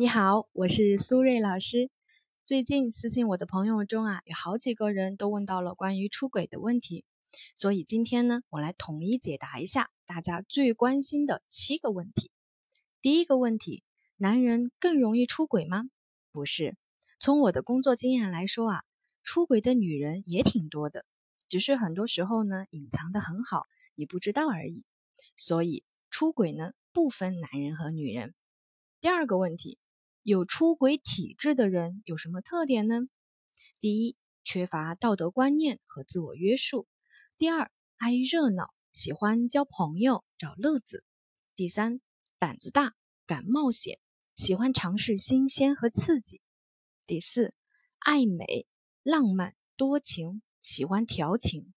你好，我是苏瑞老师。最近私信我的朋友中啊，有好几个人都问到了关于出轨的问题，所以今天呢，我来统一解答一下大家最关心的七个问题。第一个问题：男人更容易出轨吗？不是，从我的工作经验来说啊，出轨的女人也挺多的，只是很多时候呢，隐藏的很好，你不知道而已。所以出轨呢，不分男人和女人。第二个问题。有出轨体质的人有什么特点呢？第一，缺乏道德观念和自我约束；第二，爱热闹，喜欢交朋友、找乐子；第三，胆子大，敢冒险，喜欢尝试新鲜和刺激；第四，爱美、浪漫、多情，喜欢调情。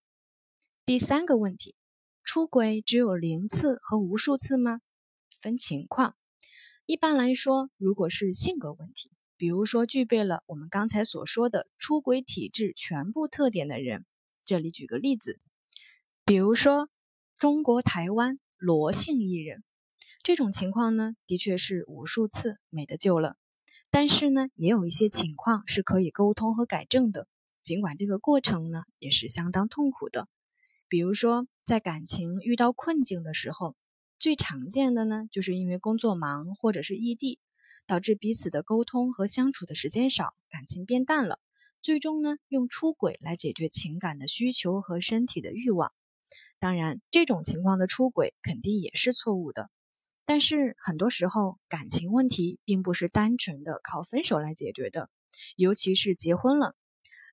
第三个问题，出轨只有零次和无数次吗？分情况。一般来说，如果是性格问题，比如说具备了我们刚才所说的出轨体质全部特点的人，这里举个例子，比如说中国台湾罗姓艺人，这种情况呢，的确是无数次没得救了。但是呢，也有一些情况是可以沟通和改正的，尽管这个过程呢也是相当痛苦的。比如说在感情遇到困境的时候。最常见的呢，就是因为工作忙或者是异地，导致彼此的沟通和相处的时间少，感情变淡了。最终呢，用出轨来解决情感的需求和身体的欲望。当然，这种情况的出轨肯定也是错误的。但是很多时候，感情问题并不是单纯的靠分手来解决的，尤其是结婚了，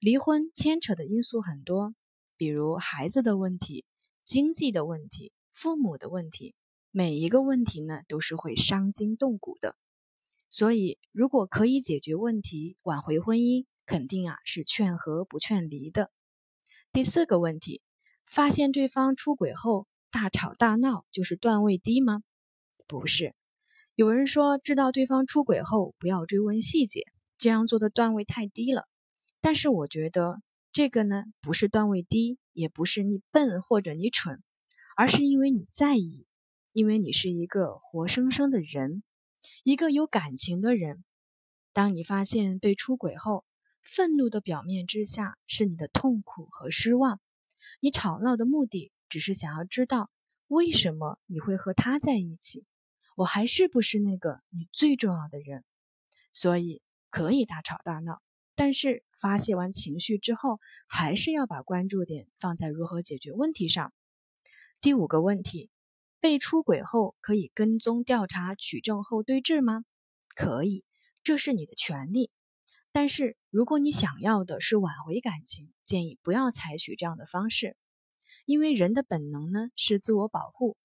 离婚牵扯的因素很多，比如孩子的问题、经济的问题、父母的问题。每一个问题呢，都是会伤筋动骨的，所以如果可以解决问题、挽回婚姻，肯定啊是劝和不劝离的。第四个问题，发现对方出轨后大吵大闹，就是段位低吗？不是，有人说知道对方出轨后不要追问细节，这样做的段位太低了。但是我觉得这个呢，不是段位低，也不是你笨或者你蠢，而是因为你在意。因为你是一个活生生的人，一个有感情的人。当你发现被出轨后，愤怒的表面之下是你的痛苦和失望。你吵闹的目的只是想要知道为什么你会和他在一起，我还是不是那个你最重要的人？所以可以大吵大闹，但是发泄完情绪之后，还是要把关注点放在如何解决问题上。第五个问题。被出轨后可以跟踪调查、取证后对质吗？可以，这是你的权利。但是如果你想要的是挽回感情，建议不要采取这样的方式，因为人的本能呢是自我保护。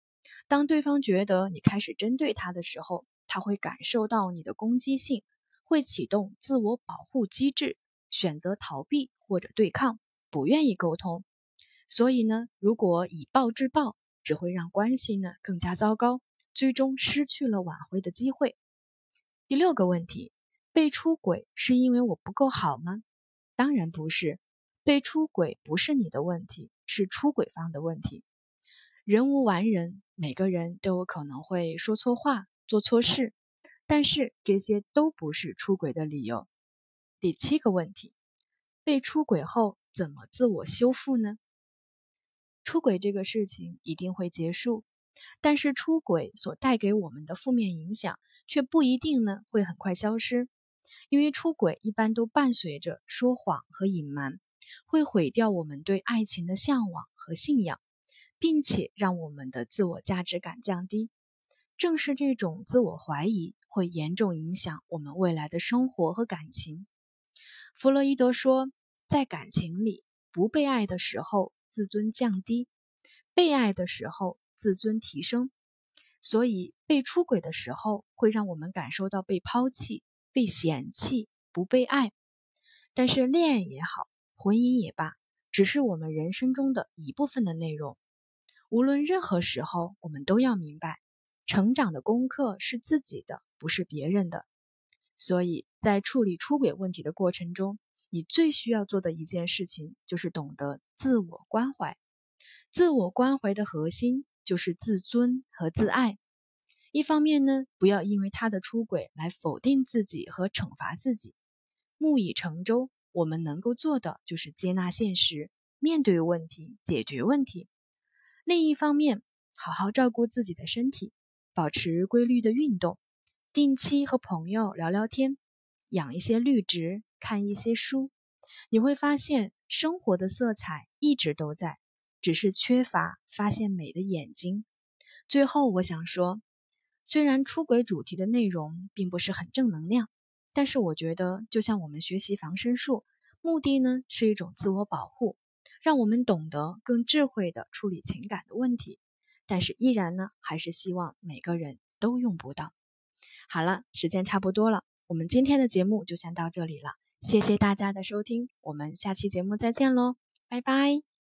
当对方觉得你开始针对他的时候，他会感受到你的攻击性，会启动自我保护机制，选择逃避或者对抗，不愿意沟通。所以呢，如果以暴制暴。只会让关系呢更加糟糕，最终失去了挽回的机会。第六个问题，被出轨是因为我不够好吗？当然不是，被出轨不是你的问题，是出轨方的问题。人无完人，每个人都有可能会说错话、做错事，但是这些都不是出轨的理由。第七个问题，被出轨后怎么自我修复呢？出轨这个事情一定会结束，但是出轨所带给我们的负面影响却不一定呢会很快消失，因为出轨一般都伴随着说谎和隐瞒，会毁掉我们对爱情的向往和信仰，并且让我们的自我价值感降低。正是这种自我怀疑会严重影响我们未来的生活和感情。弗洛伊德说，在感情里不被爱的时候。自尊降低，被爱的时候自尊提升，所以被出轨的时候会让我们感受到被抛弃、被嫌弃、不被爱。但是恋爱也好，婚姻也罢，只是我们人生中的一部分的内容。无论任何时候，我们都要明白，成长的功课是自己的，不是别人的。所以在处理出轨问题的过程中，你最需要做的一件事情，就是懂得自我关怀。自我关怀的核心就是自尊和自爱。一方面呢，不要因为他的出轨来否定自己和惩罚自己。木已成舟，我们能够做的就是接纳现实，面对问题，解决问题。另一方面，好好照顾自己的身体，保持规律的运动，定期和朋友聊聊天，养一些绿植，看一些书，你会发现生活的色彩一直都在，只是缺乏发现美的眼睛。最后，我想说。虽然出轨主题的内容并不是很正能量，但是我觉得就像我们学习防身术，目的呢是一种自我保护，让我们懂得更智慧的处理情感的问题。但是依然呢，还是希望每个人都用不到。好了，时间差不多了，我们今天的节目就先到这里了，谢谢大家的收听，我们下期节目再见喽，拜拜。